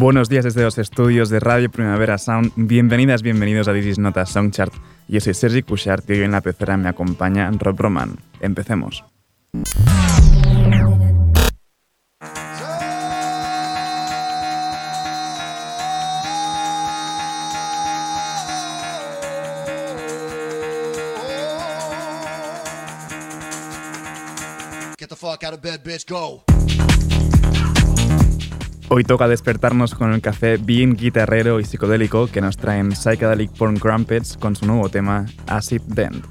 Buenos días desde los estudios de Radio Primavera Sound. Bienvenidas, bienvenidos a This is Nota Songchart. Yo soy Sergi Cushart y hoy en la pecera me acompaña Rob Roman. Empecemos. Get the fuck out of bed, bitch. Go. Hoy toca despertarnos con el café bien guitarrero y psicodélico que nos traen Psychedelic Porn Crumpets con su nuevo tema Acid Dent.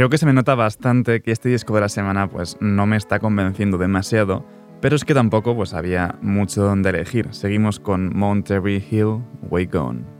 Creo que se me nota bastante que este disco de la semana pues no me está convenciendo demasiado, pero es que tampoco pues había mucho donde elegir. Seguimos con Monterey Hill, Way Gone.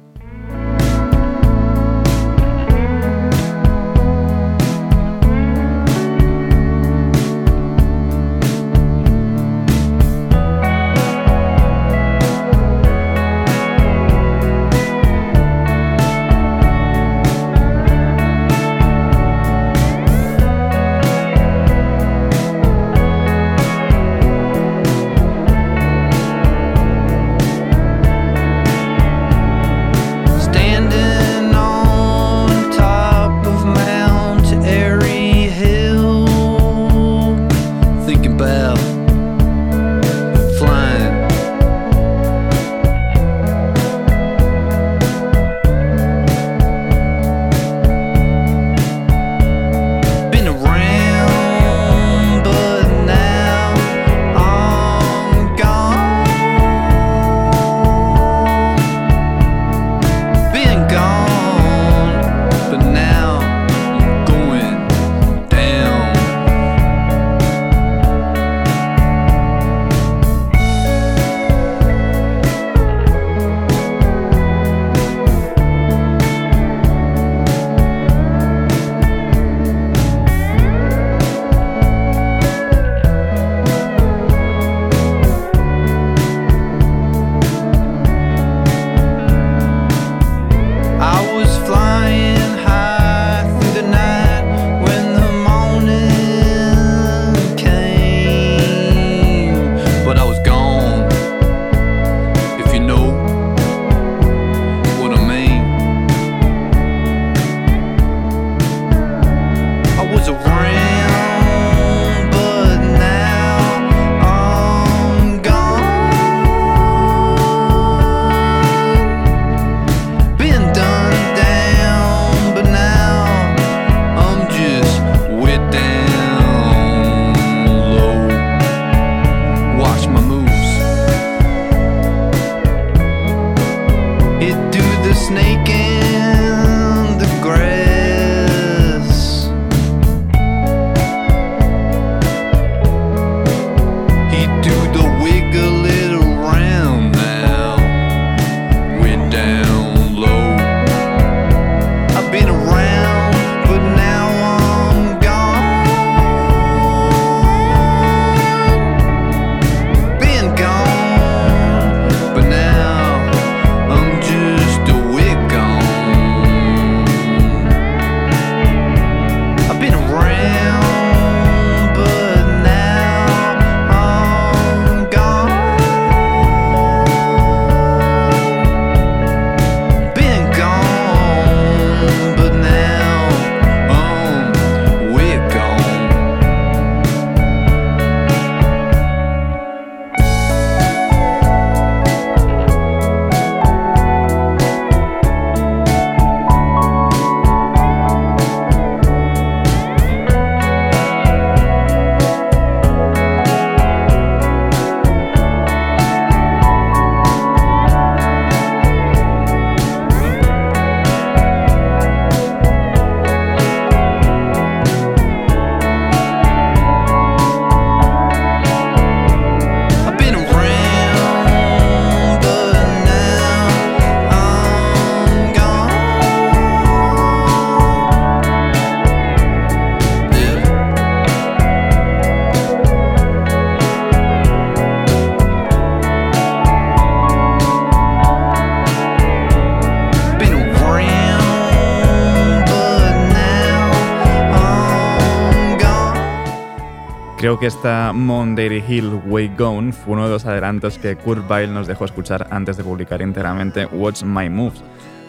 Creo que esta Monterey Hill Way Gone fue uno de los adelantos que Kurt Weill nos dejó escuchar antes de publicar íntegramente Watch My Moves.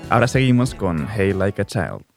Ahora seguimos con Hey Like a Child.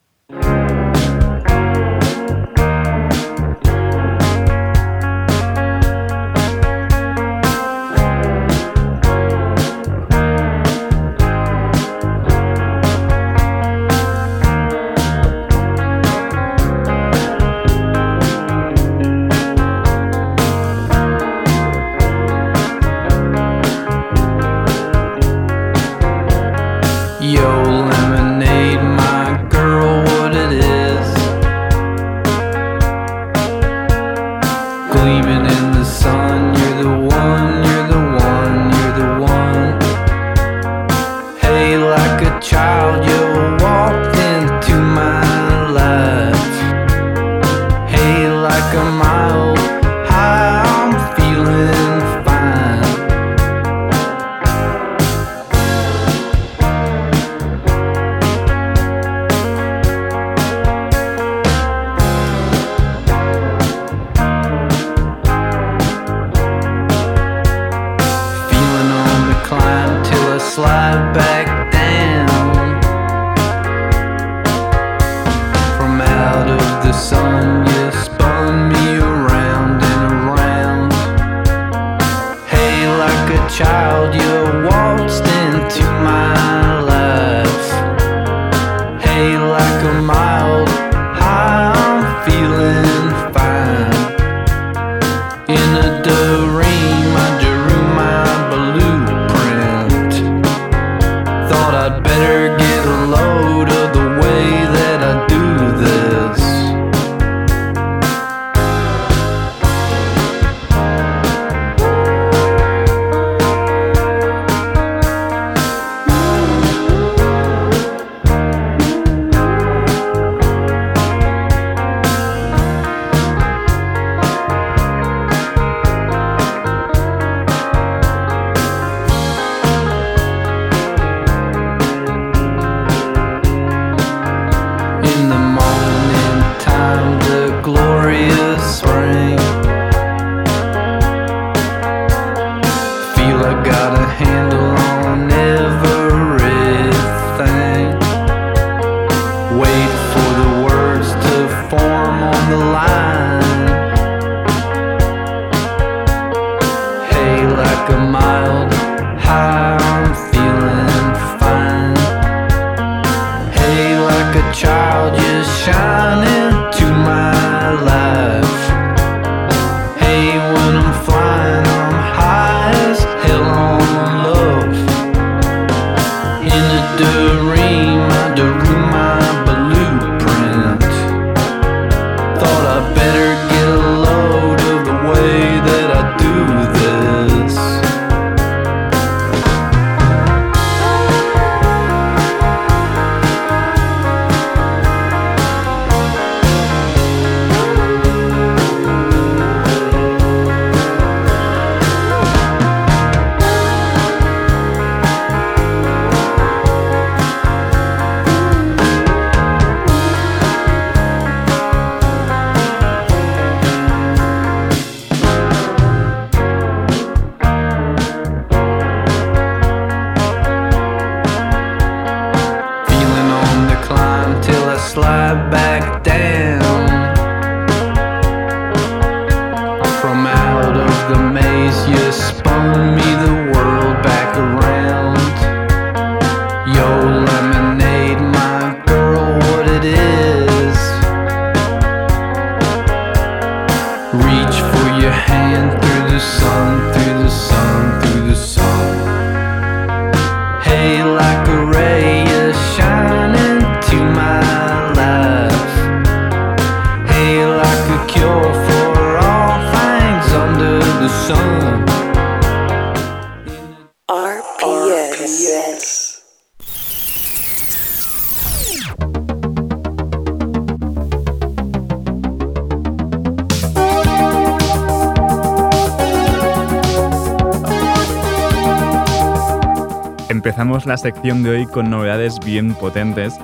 sección de hoy con novedades bien potentes.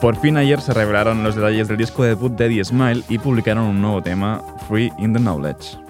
Por fin ayer se revelaron los detalles del disco debut de Daddy Smile y publicaron un nuevo tema, Free in the Knowledge.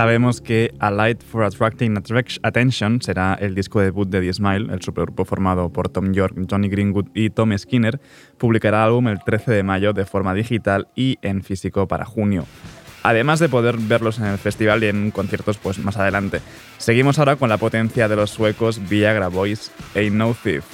sabemos que A Light for Attracting Attention será el disco debut de The Smile, el supergrupo formado por Tom York, Johnny Greenwood y Tom Skinner, publicará el álbum el 13 de mayo de forma digital y en físico para junio además de poder verlos en el festival y en conciertos pues, más adelante. Seguimos ahora con la potencia de los suecos Viagra Boys, e Ain't No Thief.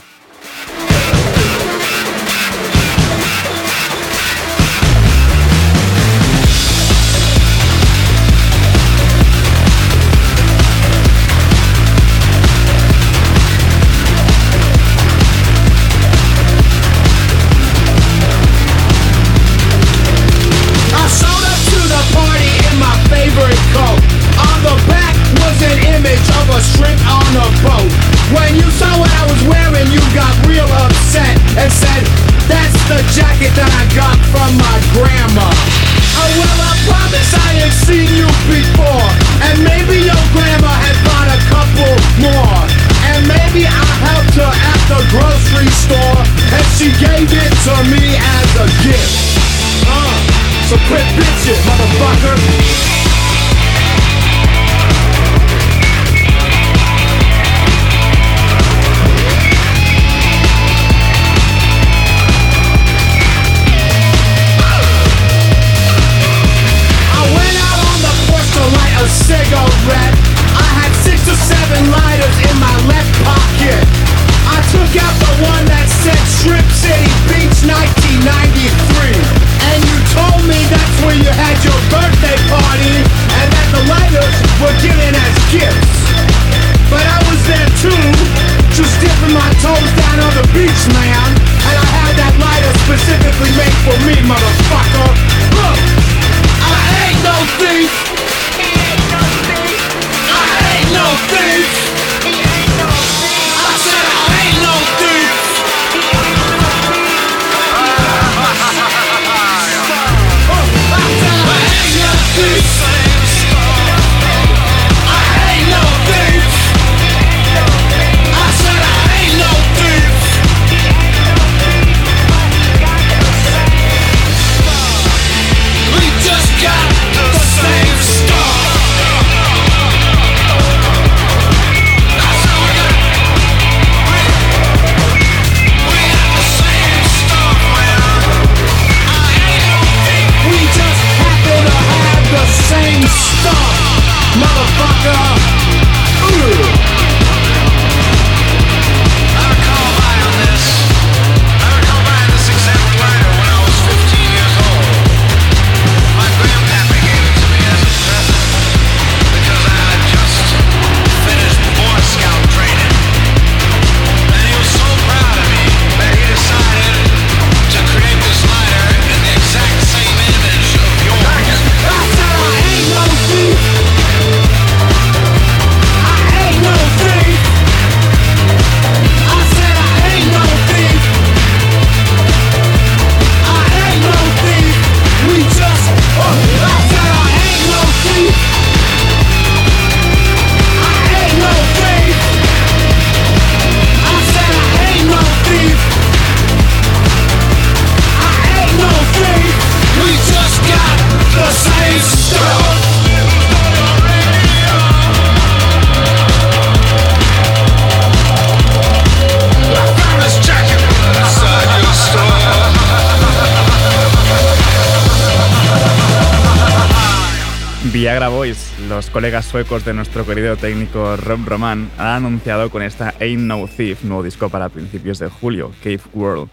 Colegas suecos de nuestro querido técnico Rob Roman, han anunciado con esta Ain't No Thief, nuevo disco para principios de julio, Cave World.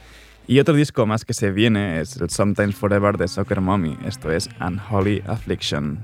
Y otro disco más que se viene es el Sometimes Forever de Soccer Mommy, esto es Unholy Affliction.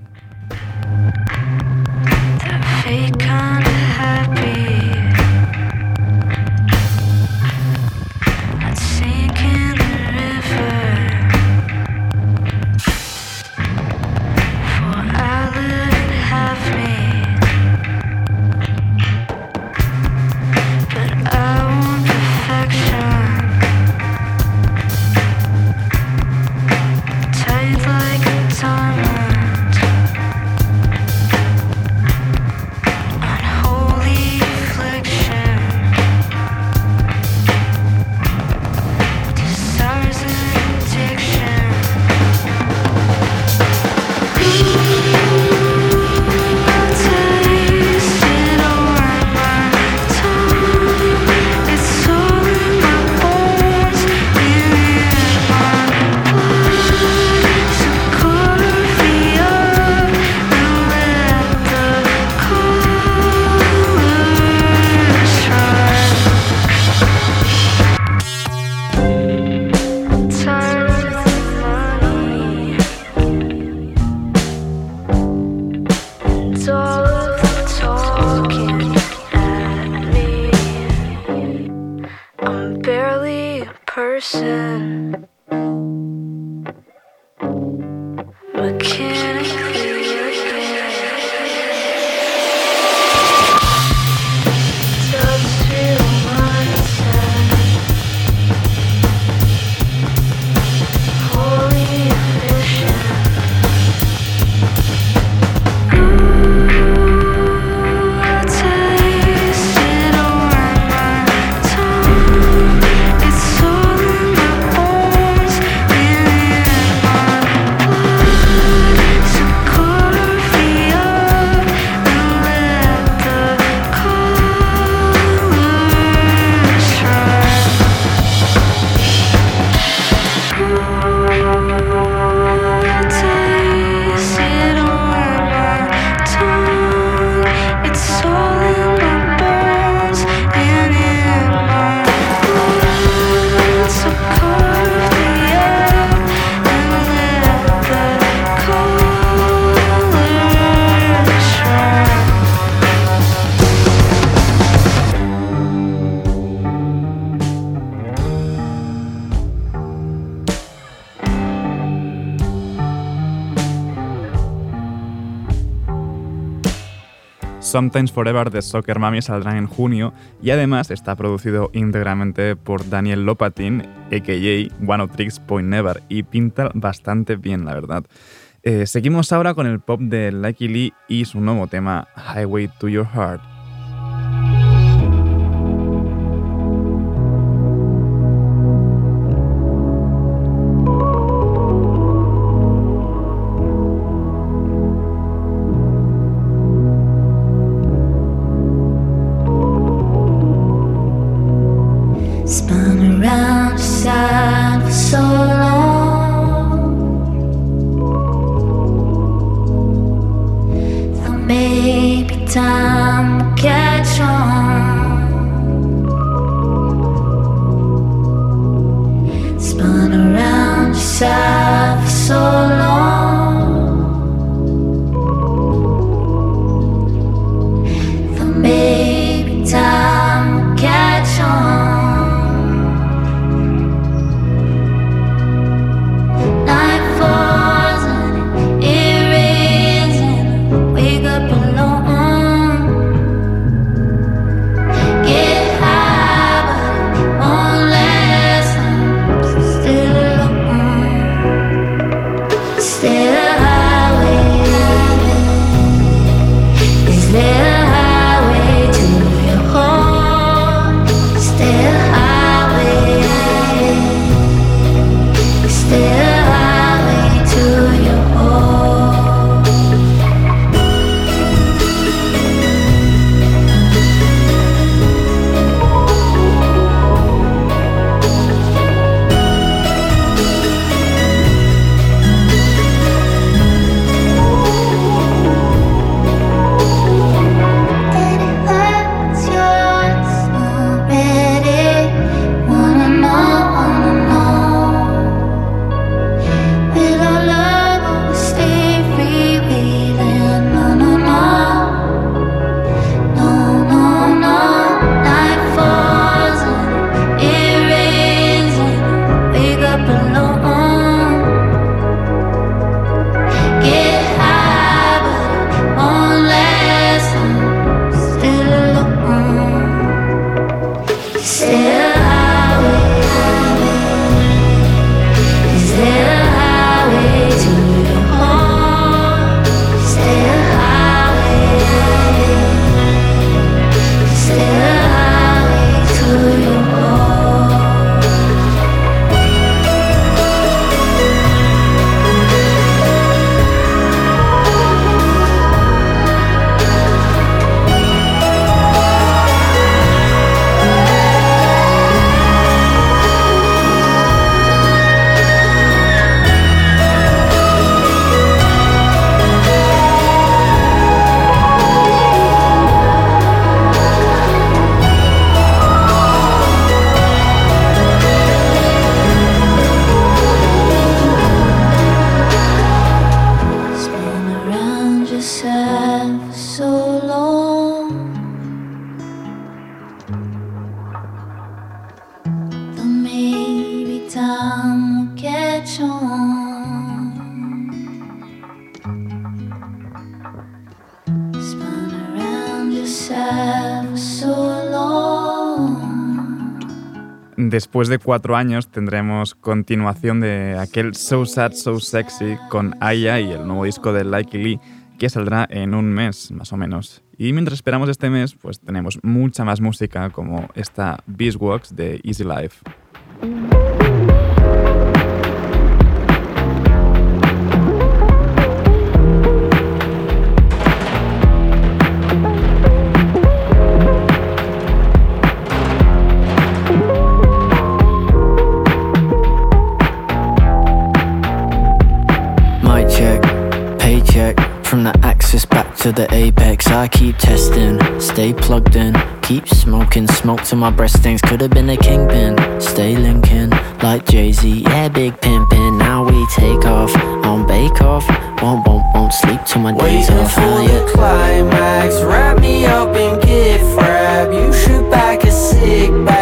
Sometimes Forever de Soccer Mami saldrá en junio y además está producido íntegramente por Daniel Lopatin, a.k.a. One of Tricks Point Never, y pinta bastante bien, la verdad. Eh, seguimos ahora con el pop de Lucky Lee y su nuevo tema, Highway to Your Heart. Después de cuatro años tendremos continuación de aquel So Sad, So Sexy con Ai Ai, el nuevo disco de Likey Lee, que saldrá en un mes, más o menos. Y mientras esperamos este mes, pues tenemos mucha más música como esta Beeswax de Easy Life. Axis back to the apex. I keep testing, stay plugged in, keep smoking, smoke till my breath stings. Could have been a kingpin, stay linking like Jay Z. Yeah, big pimpin'. Now we take off on Bake Off. Won't, won't, won't sleep till my days Waiting off. for Hell the climax, wrap me up in gift wrap. You shoot back a sick bag,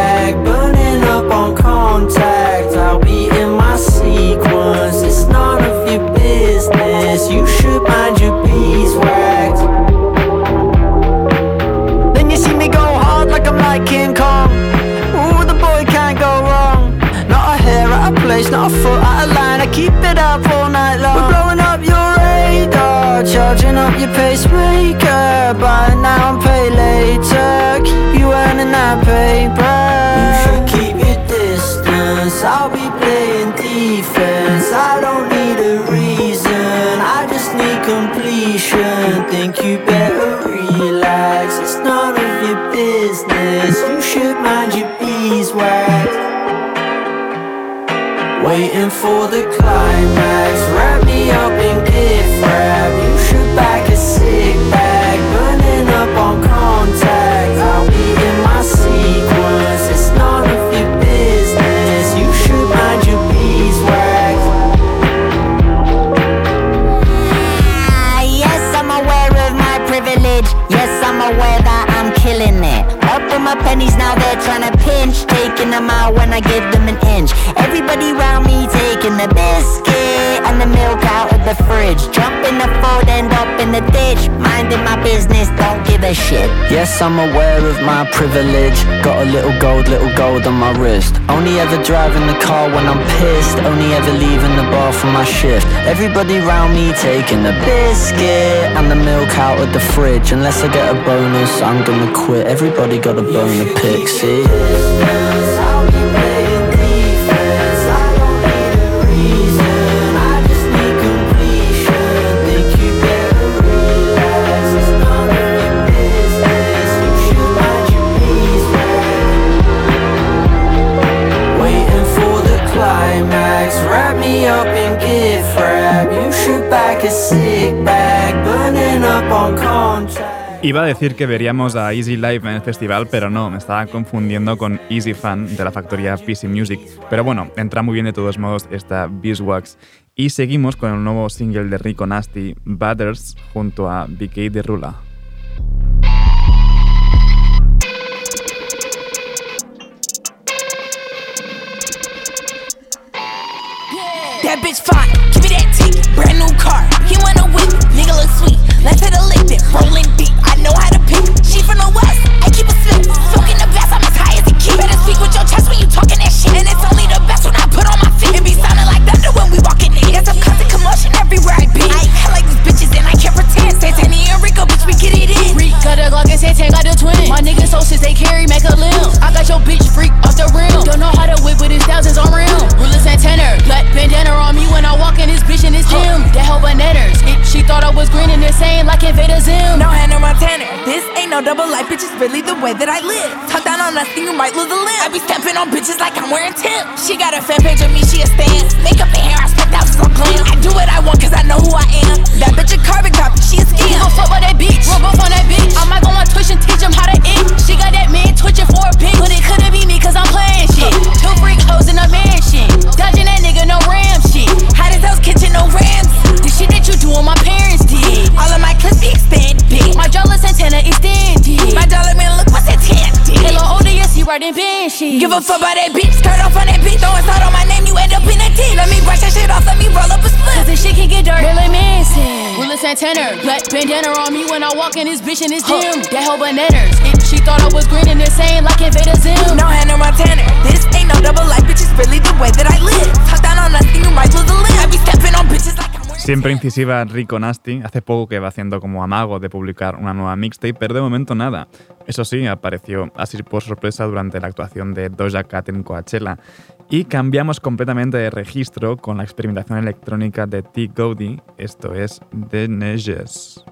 of place, not a foot out of line. I keep it up all night long. We're blowing up your radar, charging up your pacemaker. Buy now and pay later. Keep you earning that paper. You should keep your distance. I'll Waiting for the climax. Wrap me up in gift wrap. You should back a sick bag. Pennies now, they're trying to pinch. Taking them out when I give them an inch. Everybody round me taking the biscuit and the milk out the fridge. Jump in the food end up in the ditch. Minding my business, don't give a shit. Yes, I'm aware of my privilege. Got a little gold, little gold on my wrist. Only ever driving the car when I'm pissed. Only ever leaving the bar for my shift. Everybody round me taking the biscuit and the milk out of the fridge. Unless I get a bonus, I'm gonna quit. Everybody got a bone to pick, see? Iba a decir que veríamos a Easy Live en el festival, pero no, me estaba confundiendo con Easy Fan de la factoría PC Music. Pero bueno, entra muy bien de todos modos esta Beeswax. Y seguimos con el nuevo single de Rico Nasty, Butters, junto a BK de Rula. That bitch fine, give me that tick. Brand new car, been rolling. I know how to pick. She from the west, I keep a slip. Smoking the best, I'm as high as a key. Better speak with your chest when you talking that shit. And it's only the best when I put on my feet. and be sounding like thunder when we walk in. There's a constant commotion everywhere I be. I with a Glock and Santana got the twin. My niggas so sick they carry make a limb. I got your bitch freak off the rim. Don't know how to whip with his thousands on rim. Rulers and Tanner, black bandana on me when I walk in this bitch in this gym. That helpin' bananas. It, she thought I was green and ain't like Invader Zim. No Hannah Montana. This ain't no double life, bitch. It's really the way that I live. Talk down on nothing, you might lose a limb. I be stepping on bitches like I'm wearing tips. She got a fan page of me, she a stan. Makeup and hair, I spent thousands on glam. I do what I want cause I know who I am. That bitch a carbon copy, she a scam. Gon' fuck with that bitch, roll both on that bitch. I might go on Twitch and teach him how to eat. She got that man twitching for a pic, but it couldn't be me cause I'm playing shit. Two freak hoes in a mansion, dodging that nigga, no ram shit. Hot as Hell's Kitchen, no rams. The shit that you do on my parents did. All of my clips be expanded, bitch. My jawless antenna extended. My dollar man look what's that did. Halo ODS, he riding band. Give a fuck about that bitch, skirt off on that bitch, throwing salt on my name, you end up in a tit. Let me brush that shit off, let me roll up a split. Cause this shit can get dirty. Really Manson. Willis Santana, black bandana on me when I walk in this bitch in this gym. That whole bananas. If she thought I was green and the same like Invader Zim. No Hannah Montana. This ain't no double life, bitch. It's really the way that I live. Talk down on nothing, you might lose a limb. I be stepping on bitches like Siempre incisiva Rico Nasty, hace poco que va haciendo como amago de publicar una nueva mixtape, pero de momento nada. Eso sí, apareció así por sorpresa durante la actuación de Doja Cat en Coachella. Y cambiamos completamente de registro con la experimentación electrónica de T. Gowdy, esto es The Neges.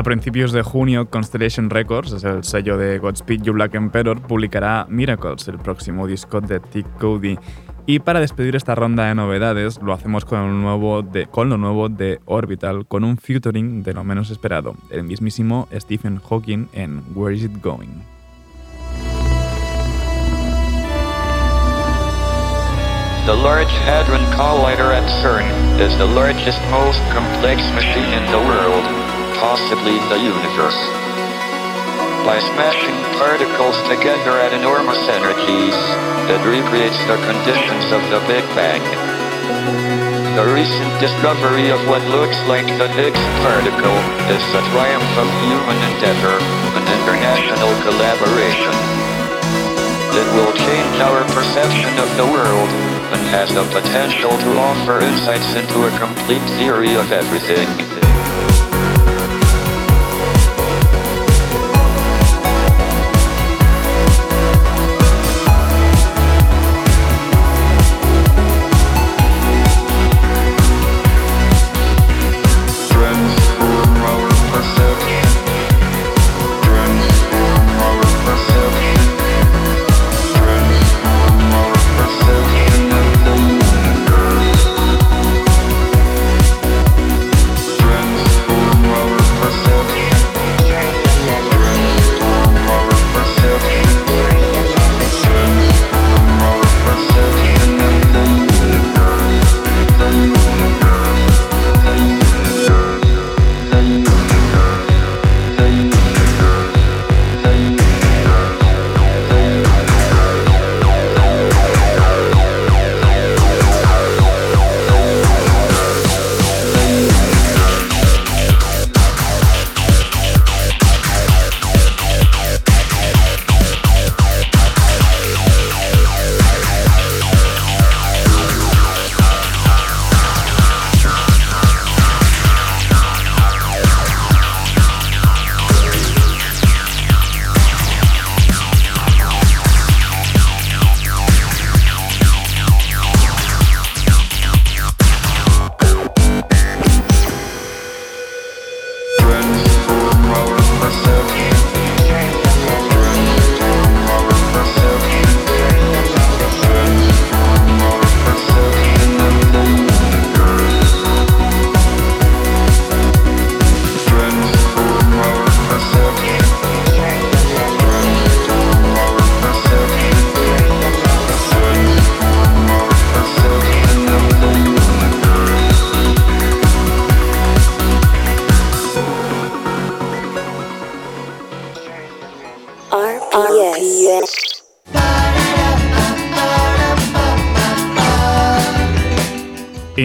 A principios de junio, Constellation Records, el sello de Godspeed You Black Emperor, publicará Miracles, el próximo disco de Tick Cody. Y para despedir esta ronda de novedades, lo hacemos con, nuevo de, lo nuevo de Orbital, con un featuring de lo menos esperado, el mismísimo Stephen Hawking en Where Is It Going. The Hadron Collider at CERN is the largest, most complex machine in the world, possibly the universe. By smashing particles together at enormous energies, it recreates the conditions of the Big Bang. The recent discovery of what looks like the Higgs particle is a triumph of human endeavor, an international collaboration. It will change our perception of the world, and has the potential to offer insights into a complete theory of everything.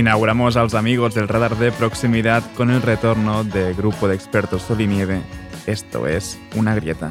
inauguramos a los amigos del radar de proximidad con el retorno de grupo de expertos Sol y Nieve. Esto es Una Grieta.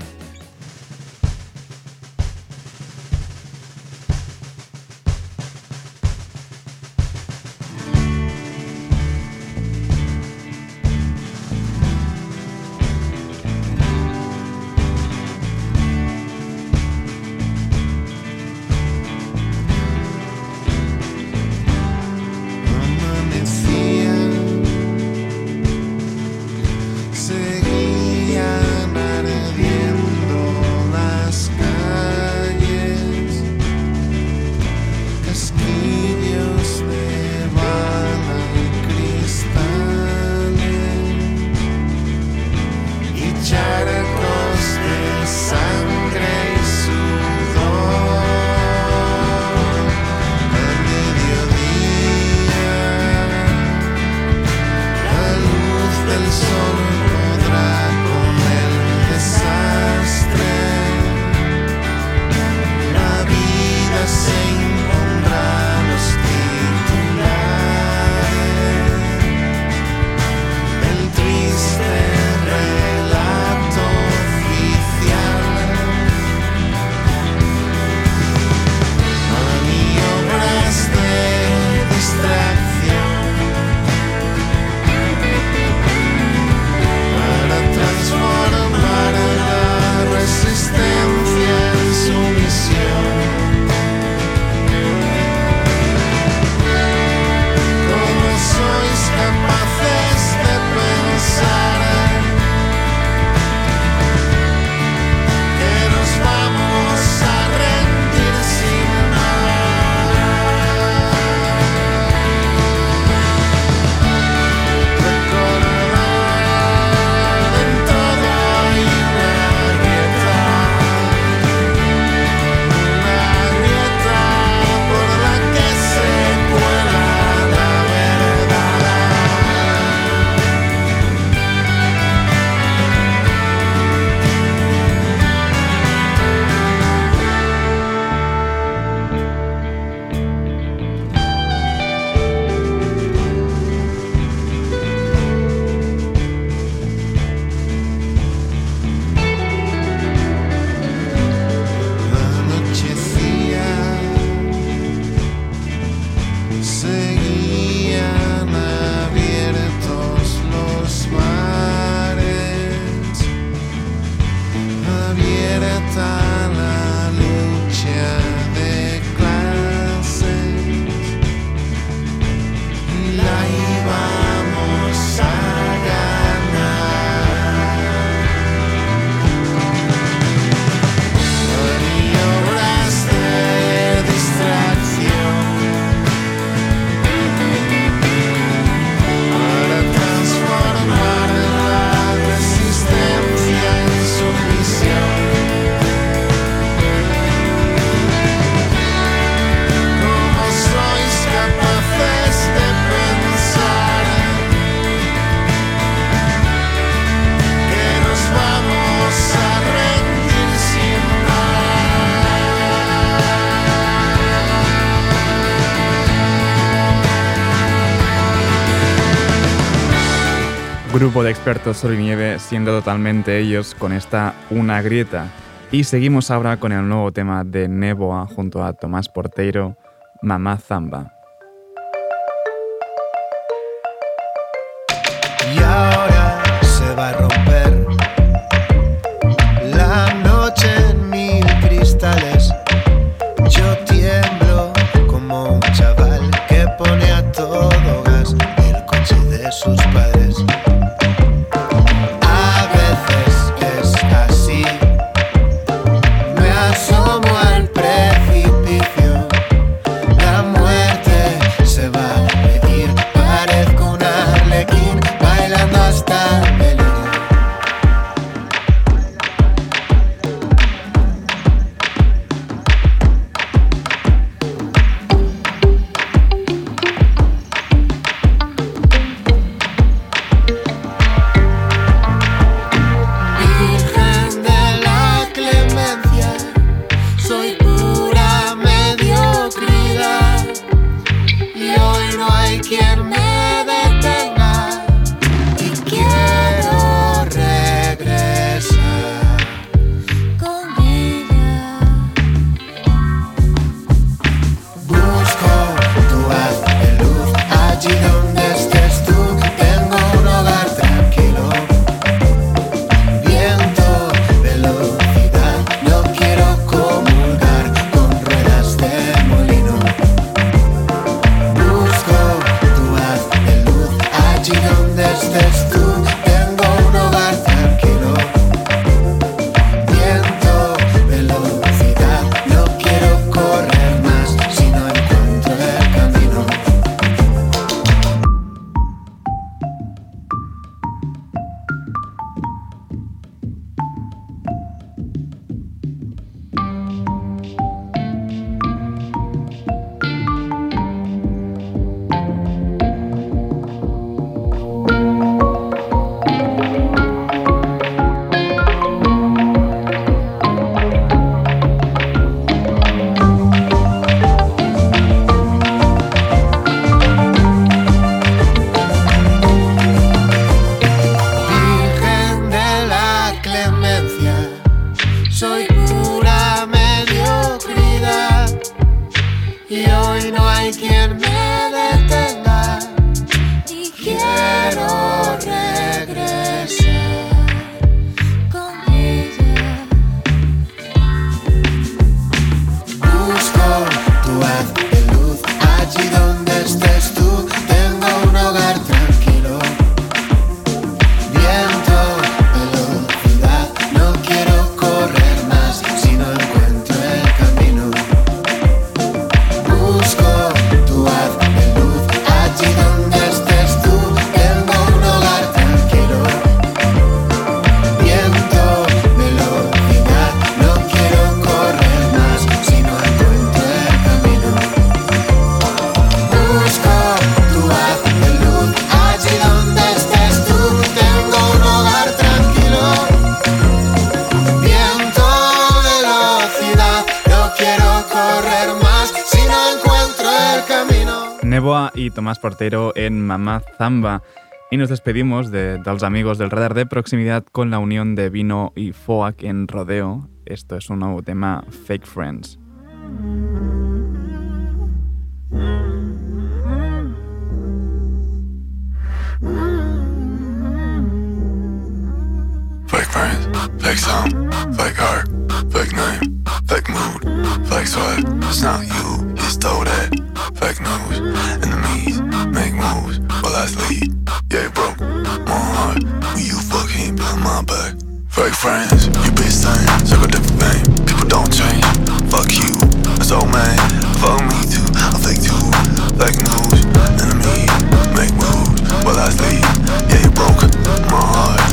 Grupo de expertos sobre nieve siendo totalmente ellos con esta Una Grieta. Y seguimos ahora con el nuevo tema de Neboa junto a Tomás Porteiro, Mamá Zamba. Tomás Portero en Mamá Zamba. Y nos despedimos de, dels amigos del radar de proximidad con la unión de Vino y Foak en Rodeo. Esto es un nuevo tema, Fake Friends. Fake friends, fake song, fake heart, fake name, fake mood, fake sweat. It's not you, you stole. Fake news, enemies, make moves, well I sleep. Yeah, broke my heart when you fuck him behind my back. Fake friends, you be same, circle different fame. People don't change. Fuck you, it's all man. Fuck me too, I'm fake too. Fake news, enemies, make moves, well I sleep. Yeah, you broke my heart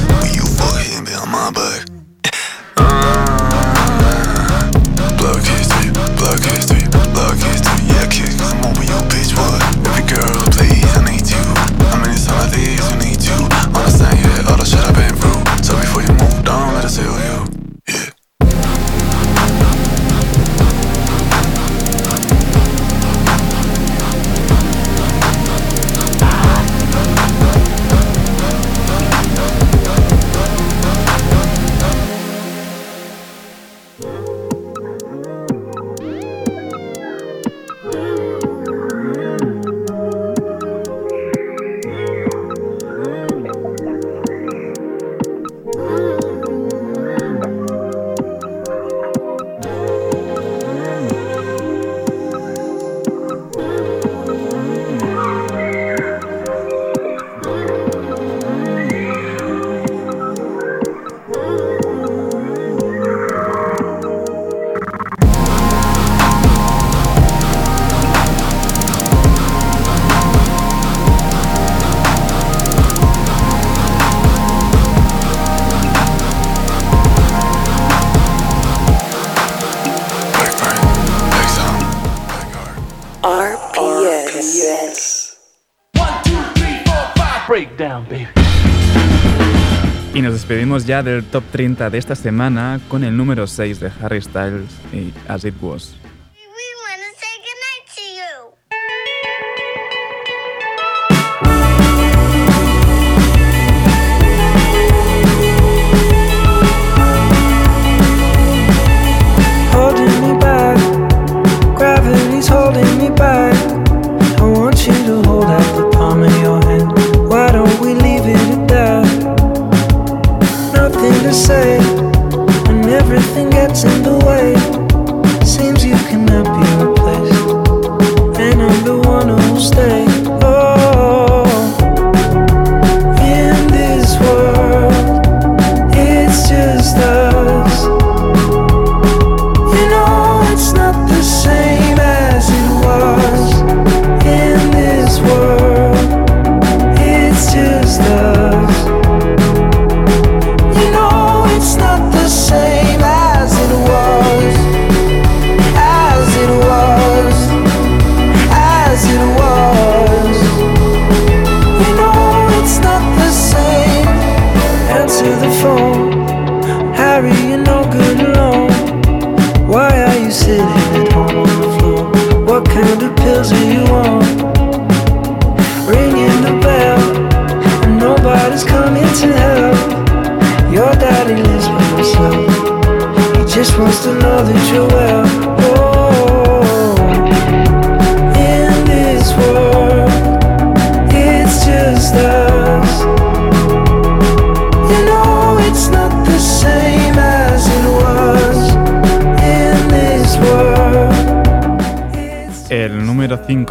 ya del top 30 de esta semana con el número 6 de Harry Styles y As It Was.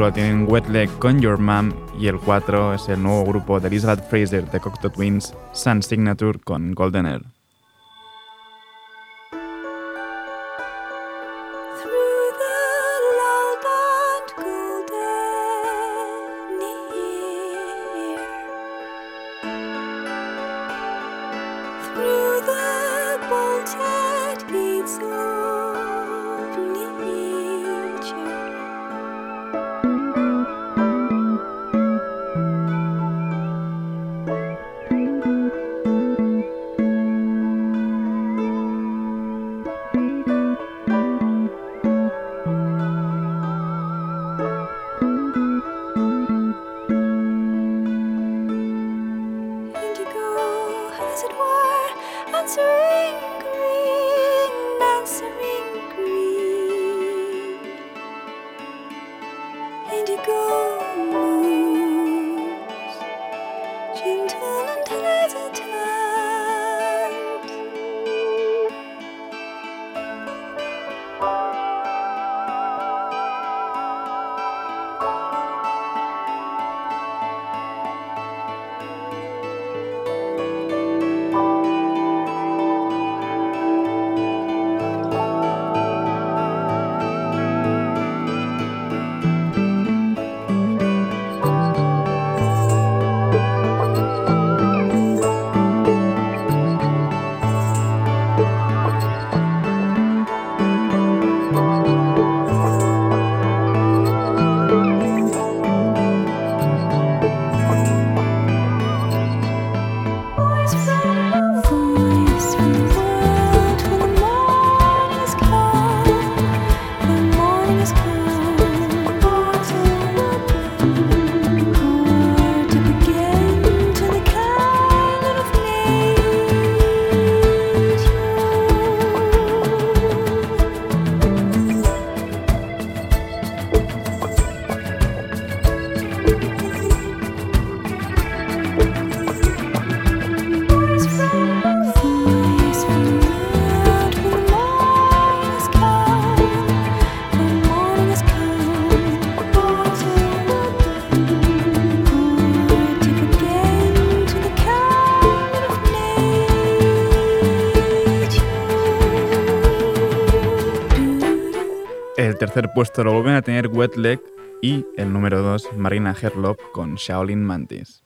5 lo tienen Wetleg con Your Mom y el 4 es el nuevo grupo de Elizabeth Fraser de Cocteau Twins, Sun Signature con Golden Air. tercer puesto lo vuelven a tener Wet Leg y el número 2, Marina Herlop con Shaolin Mantis.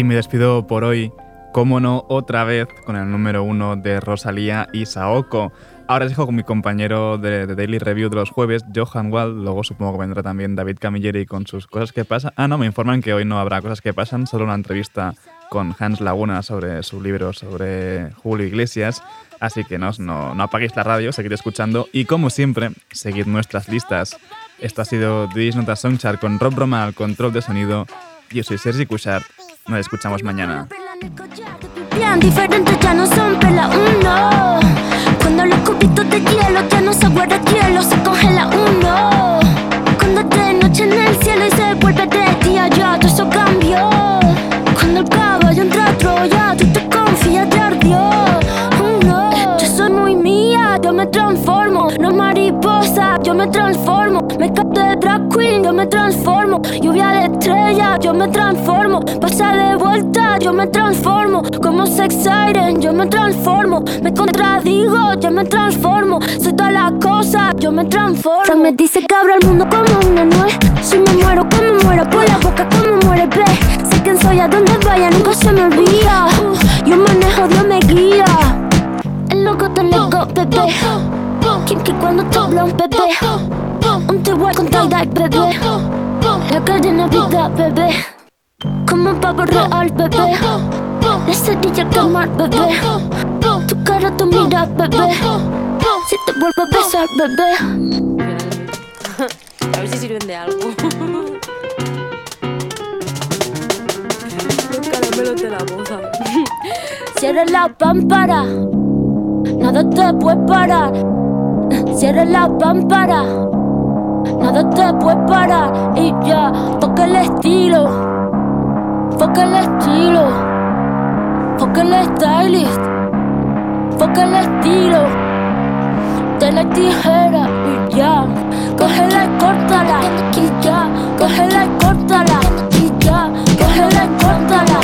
Y me despido por hoy, como no, otra vez con el número uno de Rosalía y Saoko. Ahora os dejo con mi compañero de, Daily Review de los jueves, Johan Wald. Luego supongo que vendrá también David Camilleri con sus cosas que pasan. Ah, no, me informan que hoy no habrá cosas que pasan, solo una entrevista con Hans Laguna sobre su libro sobre Julio Iglesias. Así que no, no, apaguéis la radio, seguid escuchando. Y como siempre, seguid nuestras listas. Esto ha sido Dis Nota Songchart con Rob Roma control de sonido. Yo soy Sergi Cushart. Nos escuchamos mañana. Bien ya no son pela uno. Cuando los cubitos de hielo ya no se guarda hielo, se congela uno. Cuando de noche en el cielo y se queen, yo me transformo. Lluvia de estrella, yo me transformo. Pasa de vuelta, yo me transformo. Como sex yo me transformo. Me contradigo, yo me transformo. Soy todas las cosas, yo me transformo. Se me dice que abro el mundo como una nuez. Si me muero, como muero por la boca, como muere, ve. Sé quién soy, a donde vaya, nunca se me olvida. Yo manejo, Dios me guía. El loco te loco, bebé. Kinky cuando te habla un bebé. Con tal bebé. La cadena vida, bebé. Como un pavo real, bebé. La cerilla quemar, bebé. cara tú miras, bebé. Si te vuelvo a besar, bebé. A ver si sirven de algo. Los caramelos de la boca. Cierra la pámpara, nada te puede parar. Cierra la pámpara, Nada te puede parar y ya. Toca el estilo. Toca el estilo. Toca el stylist. Toca el estilo. De la tijera y ya. Cógela y córtala y ya. Cógela y córtala y ya. Cógela y córtala.